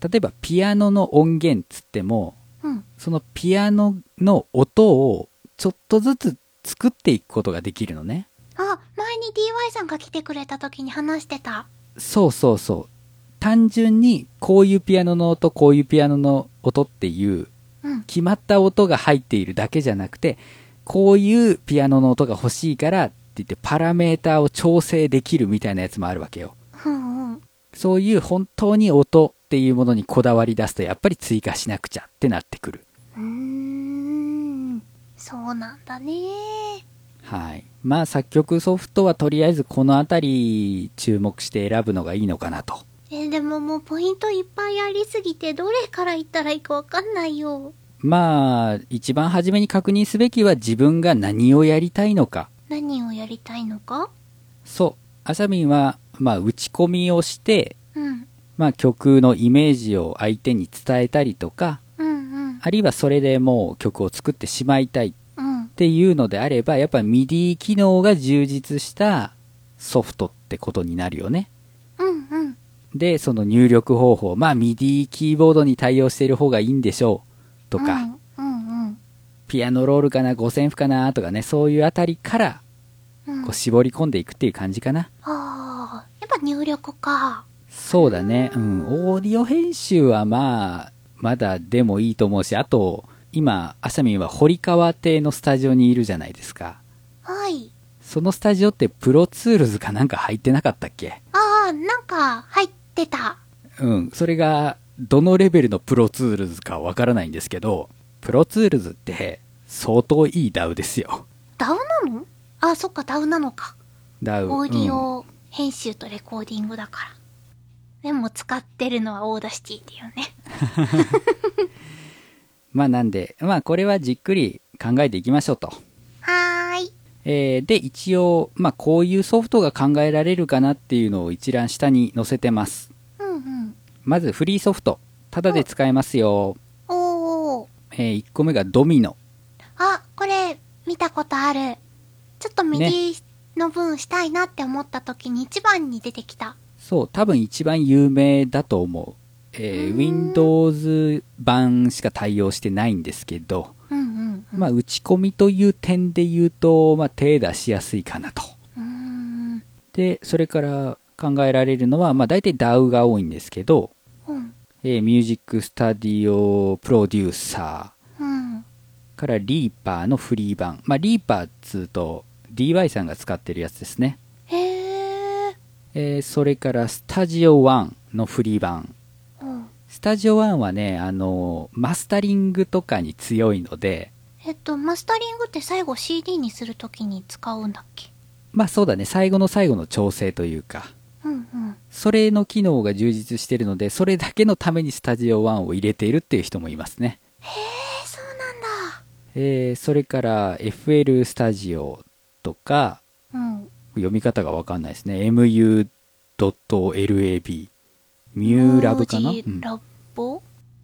Speaker 1: 例えばピアノの音源っつっても、
Speaker 2: うん。
Speaker 1: そのピアノの音をちょっとずつ作っていくことができるのね。
Speaker 2: あ、DY さんが来てくれた時に話してた。
Speaker 1: そうそうそう。単純にこういうピアノの音、こういうピアノの音っていう
Speaker 2: うん。
Speaker 1: 決まった音が入っているだけじゃなくて、こういうピアノの音が欲しいからって言ってパラメーターを調整できるみたいなやつもあるわけよ。
Speaker 2: うんうん。
Speaker 1: そういう本当に音っていうものにこだわり出すとやっぱり追加しなくちゃってなってくる。
Speaker 2: うーん。そうなんだね。
Speaker 1: はい。まあ作曲ソフトはとりあえずこのあたり注目して選ぶのがいいのかなと。
Speaker 2: えーでももうポイントいっぱいありすぎて、どれから言ったらいいかわかんないよ。
Speaker 1: まあ、一番初めに確認すべきは自分が何をやりたいのか。
Speaker 2: 何をやりたいのか？
Speaker 1: そう。あさみんは、まあ打ち込みをして、
Speaker 2: うん。
Speaker 1: まあ曲のイメージを相手に伝えたりとか、
Speaker 2: うんうん。
Speaker 1: あるいはそれでもう曲を作ってしまいたい。
Speaker 2: う
Speaker 1: っていうのであれば、やっぱ MIDI 機能が充実したソフトってことになるよね。
Speaker 2: うんうん。
Speaker 1: で、その入力方法、まあ MIDI キーボードに対応している方がいいんでしょう。とか、
Speaker 2: うんうんうん。
Speaker 1: ピアノロールかな、五線譜かな、とかね、そういうあたりから、
Speaker 2: うん
Speaker 1: こう絞り込んでいくっていう感じかな。
Speaker 2: ああ、やっぱ入力か。
Speaker 1: そうだね。うん。オーディオ編集はまあ、まだでもいいと思うし、あと、今、アシャミンは堀川邸のスタジオにいるじゃないですか。
Speaker 2: はい。
Speaker 1: そのスタジオって Pro Tools かなんか入ってなかったっけ？
Speaker 2: ああ、なんか入ってた。
Speaker 1: うん。それが、どのレベルの Pro Tools かわからないんですけど、 Pro Tools って相当いい DAW ですよ。
Speaker 2: DAWなの？あ、そっか、 DAWなのか。
Speaker 1: DAW。
Speaker 2: オーディ
Speaker 1: うん
Speaker 2: オ編集とレコーディングだから。でも使ってるのは Audacity っていうね。(laughs)
Speaker 1: まあなんで、まあこれはじっくり考えていきましょうと。
Speaker 2: はーい。
Speaker 1: えーで、一応、まあこういうソフトが考えられるかなっていうのを一覧下に載せてます。
Speaker 2: うんうん。
Speaker 1: まずフリーソフト。ただで使えますよ。
Speaker 2: おー。
Speaker 1: え1個目がドミノ。
Speaker 2: あ、これ、見たことある。ちょっと右の分したいなって思った時に一番に出てきた。
Speaker 1: そう、多分一番有名だと思う。えー Windows 版しか対応してないんですけど、
Speaker 2: うんうんうん。
Speaker 1: まあ打ち込みという点で言うと、まあ手出しやすいかなと。で、それから考えられるのは、まあ大体 DAW が多いんですけど、
Speaker 2: うん。
Speaker 1: えー、ミュージックスタディオプロデューサ
Speaker 2: うん。
Speaker 1: ーからリーパーのフリー版。まあリーパーっつうと DY さんが使ってるやつですね。
Speaker 2: へー。
Speaker 1: えーそれからスタジオ1のフリー版。
Speaker 2: うん。
Speaker 1: スタジオ1はね、あの、マスタリングとかに強いので、
Speaker 2: えっと、マスタリングって最後 CD にするときに使うんだっけ？
Speaker 1: まあそうだね、最後の最後の調整というか、
Speaker 2: うんうん。
Speaker 1: それの機能が充実してるので、それだけのために Studio One を入れているっていう人もいますね。
Speaker 2: えー、そうなんだ。
Speaker 1: えーそれから FL スタジオとか、
Speaker 2: うん。
Speaker 1: 読み方がわかんないですね。mu.lab。ミューラブかな、うん
Speaker 2: ラボ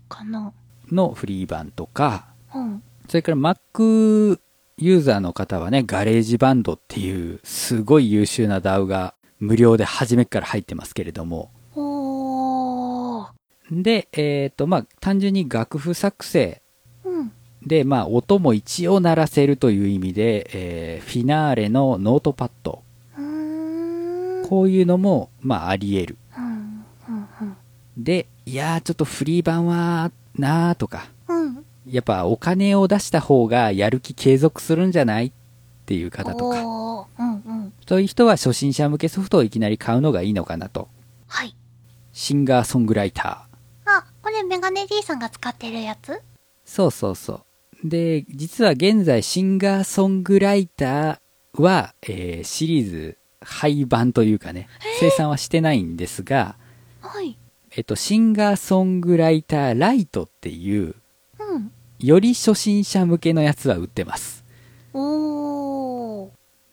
Speaker 2: かな？
Speaker 1: のフリー版とか、
Speaker 2: うん。
Speaker 1: それから Mac ユーザーの方はね、 GarageBand っていうすごい優秀な DAW が無料で初めから入ってますけれども。で、えっ、と、まあ、単純に楽譜作成
Speaker 2: うん。
Speaker 1: で、まあ、音も一応鳴らせるという意味で、えー Finale の
Speaker 2: NotePad。
Speaker 1: こういうのも、まあ、あり得る。で、いやー、ちょっとフリー版はなーとか、
Speaker 2: うん。
Speaker 1: やっぱお金を出した方がやる気継続するんじゃないっていう方とか。
Speaker 2: うんうん。
Speaker 1: そういう人は初心者向けソフトをいきなり買うのがいいのかなと。
Speaker 2: はい。
Speaker 1: シンガーソングライター。
Speaker 2: あ、これメガネ D さんが使ってるやつ？
Speaker 1: そうそうそう。で、実は現在シンガーソングライターは、えーシリーズ廃版というかね、生産はしてないんですが、
Speaker 2: はい。
Speaker 1: えっと、シンガーソングライターライトっていう、
Speaker 2: うん。
Speaker 1: より初心者向けのやつは売ってます。
Speaker 2: おー。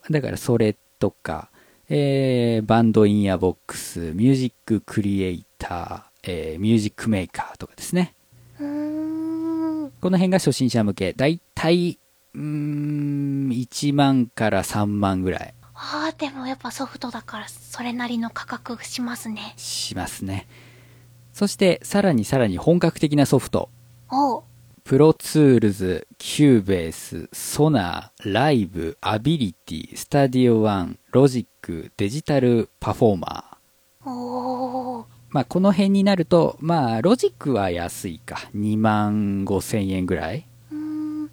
Speaker 1: だからそれとか、えー Band-in-a-Box、 Music Creator、えー Music Maker とかですね。この辺が初心者向け。だいたい、うーん、1万から3万ぐらい
Speaker 2: あー、でもやっぱソフトだからそれなりの価格しますね。
Speaker 1: しますね。そして、さらにさらに本格的なソフト。
Speaker 2: おう。
Speaker 1: Pro Tools、 Cubase、 SONAR、 Live、 ABILITY、 Studio One、 Logic、 Digital Performerー。
Speaker 2: おー。
Speaker 1: まあ、この辺になると、まあ、ロジックは安いか。2万5千円ぐらい。
Speaker 2: うーん。うん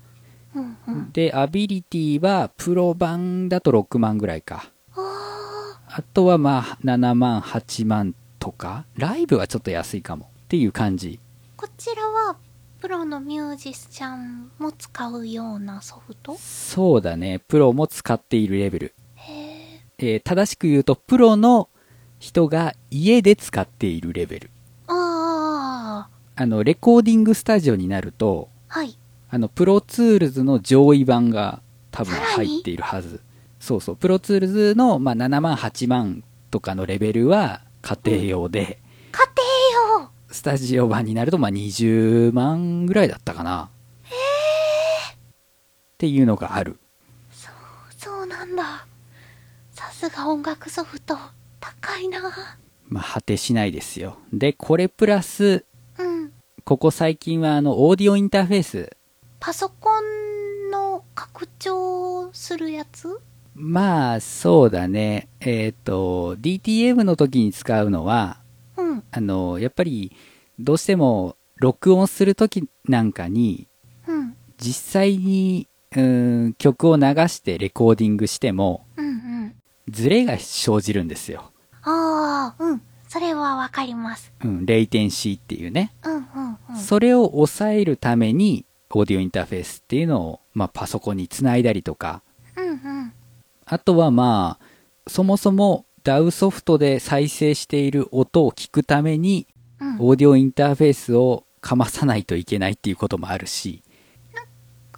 Speaker 2: うん。
Speaker 1: で、アビリティは、プロ版だと6万ぐらいか。
Speaker 2: あ
Speaker 1: あとはまあ、7万、8万とか。ライブはちょっと安いかも。っていう感じ。
Speaker 2: ー。こちらは、プロのミュージシャンも使うようなソフト？
Speaker 1: そうだね。プロも使っているレベル。
Speaker 2: へ
Speaker 1: えー正しく言うと、プロの人が家で使っているレベル。
Speaker 2: ー。あ
Speaker 1: あの、レコーディングスタジオになると、
Speaker 2: ー。はい。
Speaker 1: あの、 Pro Tools の上位版が多分入っているはず。そうそう。 Pro Tools の、まあ、7万、8万とかのレベルは家庭用で、
Speaker 2: 家庭用
Speaker 1: スタジオ版になると、まあ、20万ぐらいだったかな。ってっていうのがある。
Speaker 2: そうなんだ。さすが音楽ソフト。高いな
Speaker 1: まあ、果てしないですよ。で、これプラス、
Speaker 2: うん。
Speaker 1: ここ最近はあの、オーディオインターフェース。
Speaker 2: パソコンの拡張するやつ
Speaker 1: まあ、そうだね。えっ、と、DTM の時に使うのは、
Speaker 2: うん。
Speaker 1: あの、やっぱり、どうしても、録音する時なんかに、
Speaker 2: うん。
Speaker 1: 実際に、うーん、曲を流してレコーディングしても、
Speaker 2: うんうん。
Speaker 1: ズレが生じるんですよ。
Speaker 2: ああ、うん。それはわかります。
Speaker 1: うん、レイテンシーっていうね。
Speaker 2: うんうんうん。
Speaker 1: それを抑えるために、オーディオインターフェースっていうのを、まあ、パソコンにつないだりとか、
Speaker 2: うんうん。
Speaker 1: あとはまあ、そもそも DAW ソフトで再生している音を聞くために、
Speaker 2: うん。
Speaker 1: オーディオインターフェースをかまさないといけないっていうこともあるし、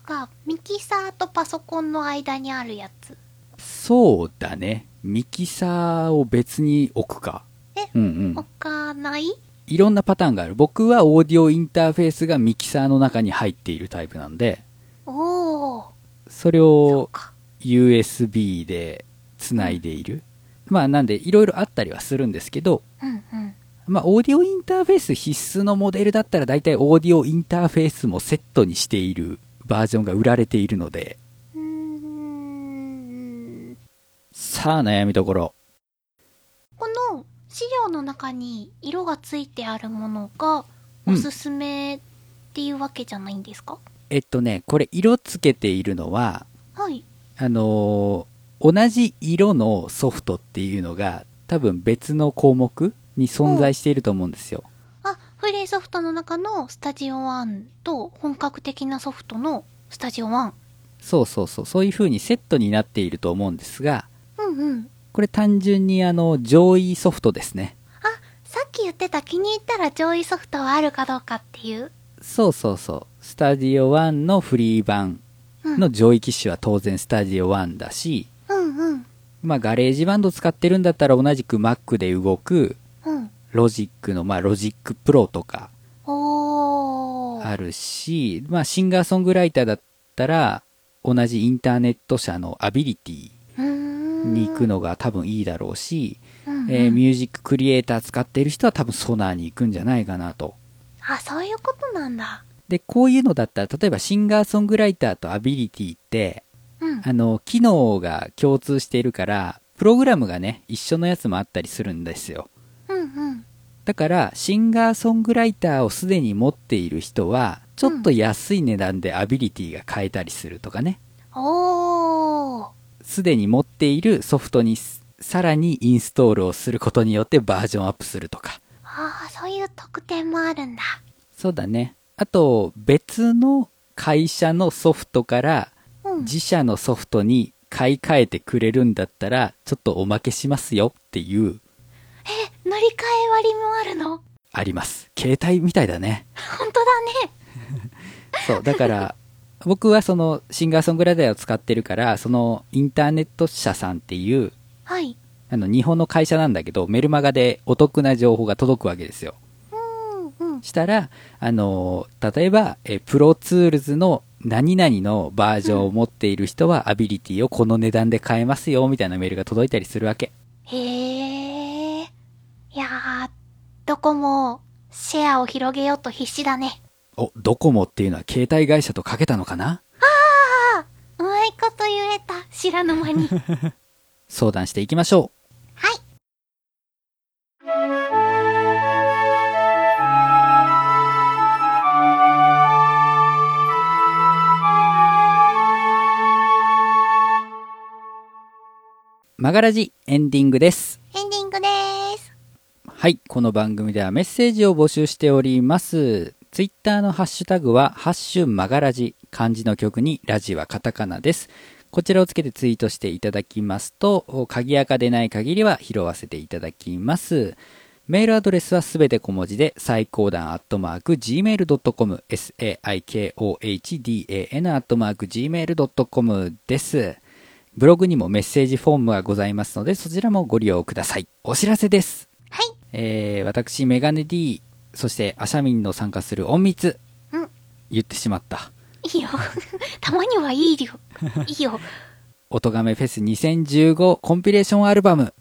Speaker 2: が、ミキサーとパソコンの間にあるやつ。
Speaker 1: そうだね。ミキサーを別に置くか。
Speaker 2: え
Speaker 1: うんうん
Speaker 2: 置。かない？
Speaker 1: いろんなパターンがある。僕はオーディオインターフェースがミキサーの中に入っているタイプなんで、
Speaker 2: おー。
Speaker 1: それを
Speaker 2: そうか。
Speaker 1: USB で繋いでいる。まあなんでいろいろあったりはするんですけど、
Speaker 2: うんうん。
Speaker 1: まあオーディオインターフェース必須のモデルだったら大体オーディオインターフェースもセットにしているバージョンが売られているので。さあ悩みどころ。
Speaker 2: この資料の中に色がついてあるものがおすすめっていうわけじゃないんですか、
Speaker 1: えっとね、これ色つけているのは、
Speaker 2: はい。
Speaker 1: あのー同じ色のソフトっていうのが多分別の項目に存在していると思うんですよ。
Speaker 2: あ、フリーソフトの中のスタジオ1と本格的なソフトのスタジオ1。
Speaker 1: そうそうそう、そういう風にセットになっていると思うんですが、
Speaker 2: うんうん。
Speaker 1: これ単純にあの、上位ソフトですね。
Speaker 2: あ、さっき言ってた気に入ったら上位ソフトはあるかどうかっていう？
Speaker 1: そうそうそう。 Studio One のフリー版
Speaker 2: うん。
Speaker 1: の上位機種は当然 Studio One だし、
Speaker 2: うんうん。
Speaker 1: まあ GarageBand 使ってるんだったら同じく Mac で動く
Speaker 2: うん。
Speaker 1: ロジックのまあ Logic Pro とか。あるし、まあ Singer Song Writer だったら同じインターネット社の
Speaker 2: ABILITY。
Speaker 1: に行くのが多分いいだろうし、
Speaker 2: うんうん、
Speaker 1: えーミュージッククリエイター使ってる人は多分 SONAR に行くんじゃないかなと。
Speaker 2: あ、そういうことなんだ。
Speaker 1: で、こういうのだったら、例えばシンガーソングライターとアビリティって、
Speaker 2: うん。
Speaker 1: あの、機能が共通しているから、プログラムがね、一緒のやつもあったりするんですよ。
Speaker 2: うんうん。
Speaker 1: だから、シンガーソングライターをすでに持っている人は、ちょっと安い値段でアビリティが買えたりするとかね。すでに持っているソフトにさらにインストールをすることによってバージョンアップするとか。
Speaker 2: ああ、そういう特典もあるんだ。
Speaker 1: そうだね。あと、別の会社のソフトから
Speaker 2: うん。
Speaker 1: 自社のソフトに買い替えてくれるんだったら、ちょっとおまけしますよっていう、
Speaker 2: え、乗り換え割もあるの？
Speaker 1: あります。携帯みたいだね。
Speaker 2: 本当だね。(laughs)
Speaker 1: そう、だから、僕はそのシンガーソングライターを使ってるから、そのインターネット社さんっていう、
Speaker 2: はい。
Speaker 1: あの日本の会社なんだけど、メルマガでお得な情報が届くわけですよ。したら、あの、例えば、え、 Pro Tools の何々のバージョンを持っている人は、 ABILITY をこの値段で買えますよ、みたいなメールが届いたりするわけ。
Speaker 2: へえ。いやー、どこも、シェアを広げようと必死だね。
Speaker 1: お、ドコモっていうのは携帯会社とかけたのかな？
Speaker 2: あうまいこと言えた。知らぬ間に。はい。
Speaker 1: 相談していきましょう。マガラジエンディングです。
Speaker 2: エンディングでーす。
Speaker 1: はい。この番組ではメッセージを募集しております。ツイッターのハッシュタグは、ハッシュマガラジ。漢字の曲にラジはカタカナです。こちらをつけてツイートしていただきますと、鍵垢でない限りは拾わせていただきます。メールアドレスはすべて小文字で、最高段アットマーク gmail.com、saikohdan アットマーク gmail.com です。ブログにもメッセージフォームがございますので、そちらもご利用ください。お知らせです。
Speaker 2: はい。
Speaker 1: えー、私、メガネ D、そしてアシャミンの参加する隠密、
Speaker 2: うん。
Speaker 1: 言ってしまった。
Speaker 2: いいよ。(laughs) たまにはいいよ。(laughs) いいよ。
Speaker 1: 音亀フェス2015コンピレーションアルバム。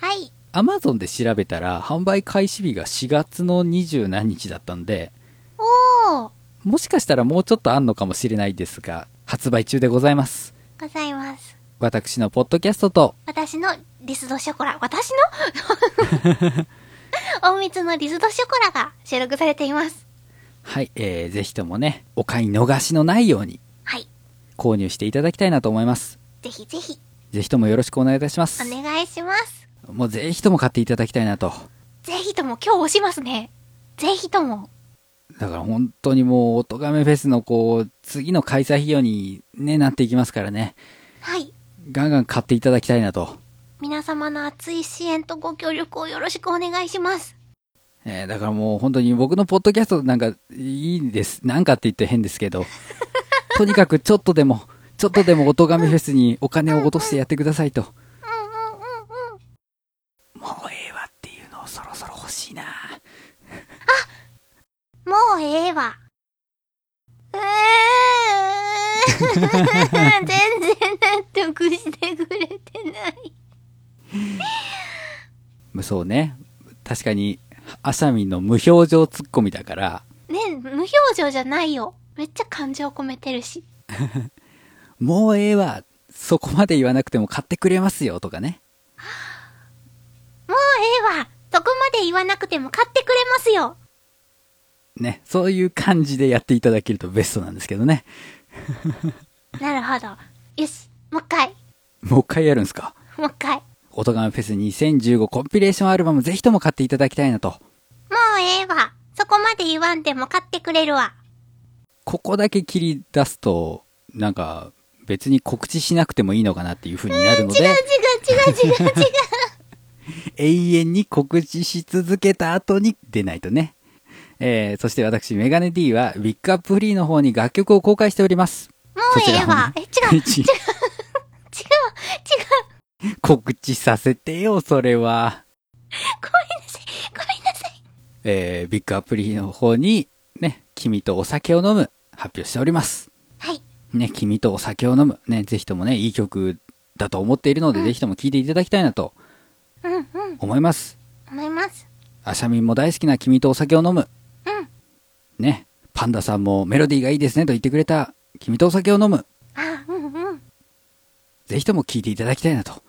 Speaker 2: はい。
Speaker 1: アマゾンで調べたら販売開始日が4月の20何日だったんで、
Speaker 2: おー。
Speaker 1: もしかしたらもうちょっとあんのかもしれないですが、発売中でございます。
Speaker 2: ございます。
Speaker 1: 私のポッドキャストと、
Speaker 2: 私のリスドショコラ、私の？(laughs) 隠密のリスドショコラが収録されています。
Speaker 1: はい、えー、ぜひともね、お買い逃しのないように
Speaker 2: はい。
Speaker 1: 購入していただきたいなと思います。
Speaker 2: ぜひぜひ、
Speaker 1: ぜひともよろしくお願いいたします。
Speaker 2: お願いします。
Speaker 1: もうぜひとも買っていただきたいなと。
Speaker 2: ぜひとも今日押しますね。ぜひとも。
Speaker 1: だから本当にもう、音亀フェスのこう、次の開催費用にね、なっていきますからね。
Speaker 2: はい。
Speaker 1: ガンガン買っていただきたいなと。
Speaker 2: 皆様の熱い支援とご協力をよろしくお願いします。
Speaker 1: えーだからもう本当に僕のポッドキャストなんかいいんです。なんかって言って変ですけど、(laughs) とにかくちょっとでも、ちょっとでも音亀フェスにお金を落としてやってくださいと。
Speaker 2: うんうんうんうん。
Speaker 1: もうええわっていうのをそろそろ欲しいな。
Speaker 2: もうええわ。うーん。(laughs) 全然納得してくれてない。(laughs)
Speaker 1: そうね。確かに、アシャミンの無表情ツッコミだから、
Speaker 2: ね無表情じゃないよ。めっちゃ感情込めてるし。(laughs)
Speaker 1: もうええわ。そこまで言わなくても買ってくれますよとかね。
Speaker 2: もうええわ。そこまで言わなくても買ってくれますよ。
Speaker 1: ね。そういう感じでやっていただけるとベストなんですけどね。(laughs)
Speaker 2: なるほど。よし。もう一回。
Speaker 1: もう一回やるんすか？
Speaker 2: もう一回。も
Speaker 1: 音亀フェス2015コンピレーションアルバムぜひとも買っていただきたいなと。
Speaker 2: うええわ。そこまで言わんでも買ってくれるわ。
Speaker 1: ここだけ切り出すと、なんか、別に告知しなくてもいいのかなっていう風になるので、
Speaker 2: 違う違う違う違う違う。(laughs)
Speaker 1: 永遠に告知し続けた後に出ないとね。えー、そして私、メガネ D は、ビッグアップフリーの方に楽曲を公開しております。
Speaker 2: もうええわ。え、(laughs) 違う。違う。違う。違う。
Speaker 1: ち告知させてよ、それは。
Speaker 2: ごめんなさい。ごめんなさい。
Speaker 1: えー、ビッグアップフリーの方に、ね、君とお酒を飲む、発表しております。
Speaker 2: はい。
Speaker 1: ね、君とお酒を飲む。ね、ぜひともね、いい曲だと思っているので、ぜひとも聴いていただきたいなと
Speaker 2: うんうん。
Speaker 1: 思います。
Speaker 2: 思います。
Speaker 1: アシャミンも大好きな君とお酒を飲む。
Speaker 2: うん。
Speaker 1: ね、パンダさんもメロディーがいいですねと言ってくれた、君とお酒を飲む。
Speaker 2: あ、うんうん。
Speaker 1: ぜひとも聴いていただきたいなと。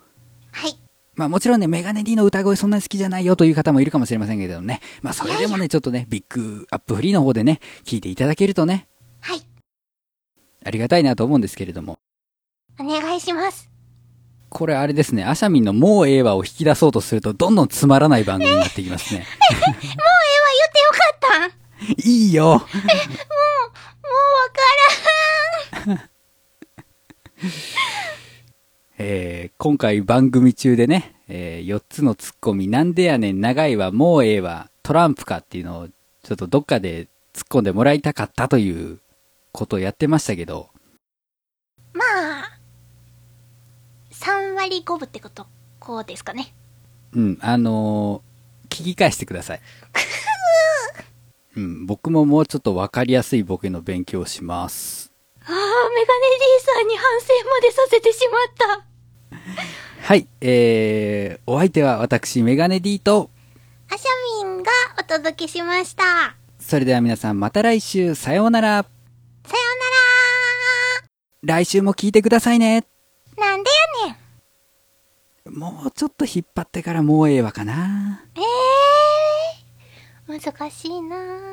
Speaker 2: はい。
Speaker 1: まあもちろんね、メガネ D の歌声そんなに好きじゃないよという方もいるかもしれませんけれどもね。まあそれでもね、ちょっとね、ビッグアップフリーの方でね、聴いていただけるとね、
Speaker 2: はい。
Speaker 1: ありがたいなと思うんですけれども。
Speaker 2: お願いします。
Speaker 1: これあれですね、アシャミンのもうええわを引き出そうとすると、どんどんつまらない番組になってきますね。
Speaker 2: も (laughs) うった
Speaker 1: いいよ
Speaker 2: もう、もうわからん。
Speaker 1: えー今回番組中でね、え4つのツッコミ、なんでやねん、長いはもうええわ、トランプかっていうのを、ちょっとどっかで突っ込んでもらいたかったということをやってましたけど、
Speaker 2: まあ、3割5分ってこと、こうですかね。
Speaker 1: うん、あのー聞き返してください。うん、僕ももうちょっとわかりやすいボケの勉強をします。
Speaker 2: ああ、メガネ D さんに反省までさせてしまった。
Speaker 1: はい、えー、お相手は私、メガネ D と、
Speaker 2: アシャミンがお届けしました。
Speaker 1: それでは皆さんまた来週、さようなら。
Speaker 2: さよ
Speaker 1: 来週も聞いてくださいね。
Speaker 2: うならなんでやねん。
Speaker 1: もうちょっと引っ張ってからもうええわかな。
Speaker 2: ええー、難しいな。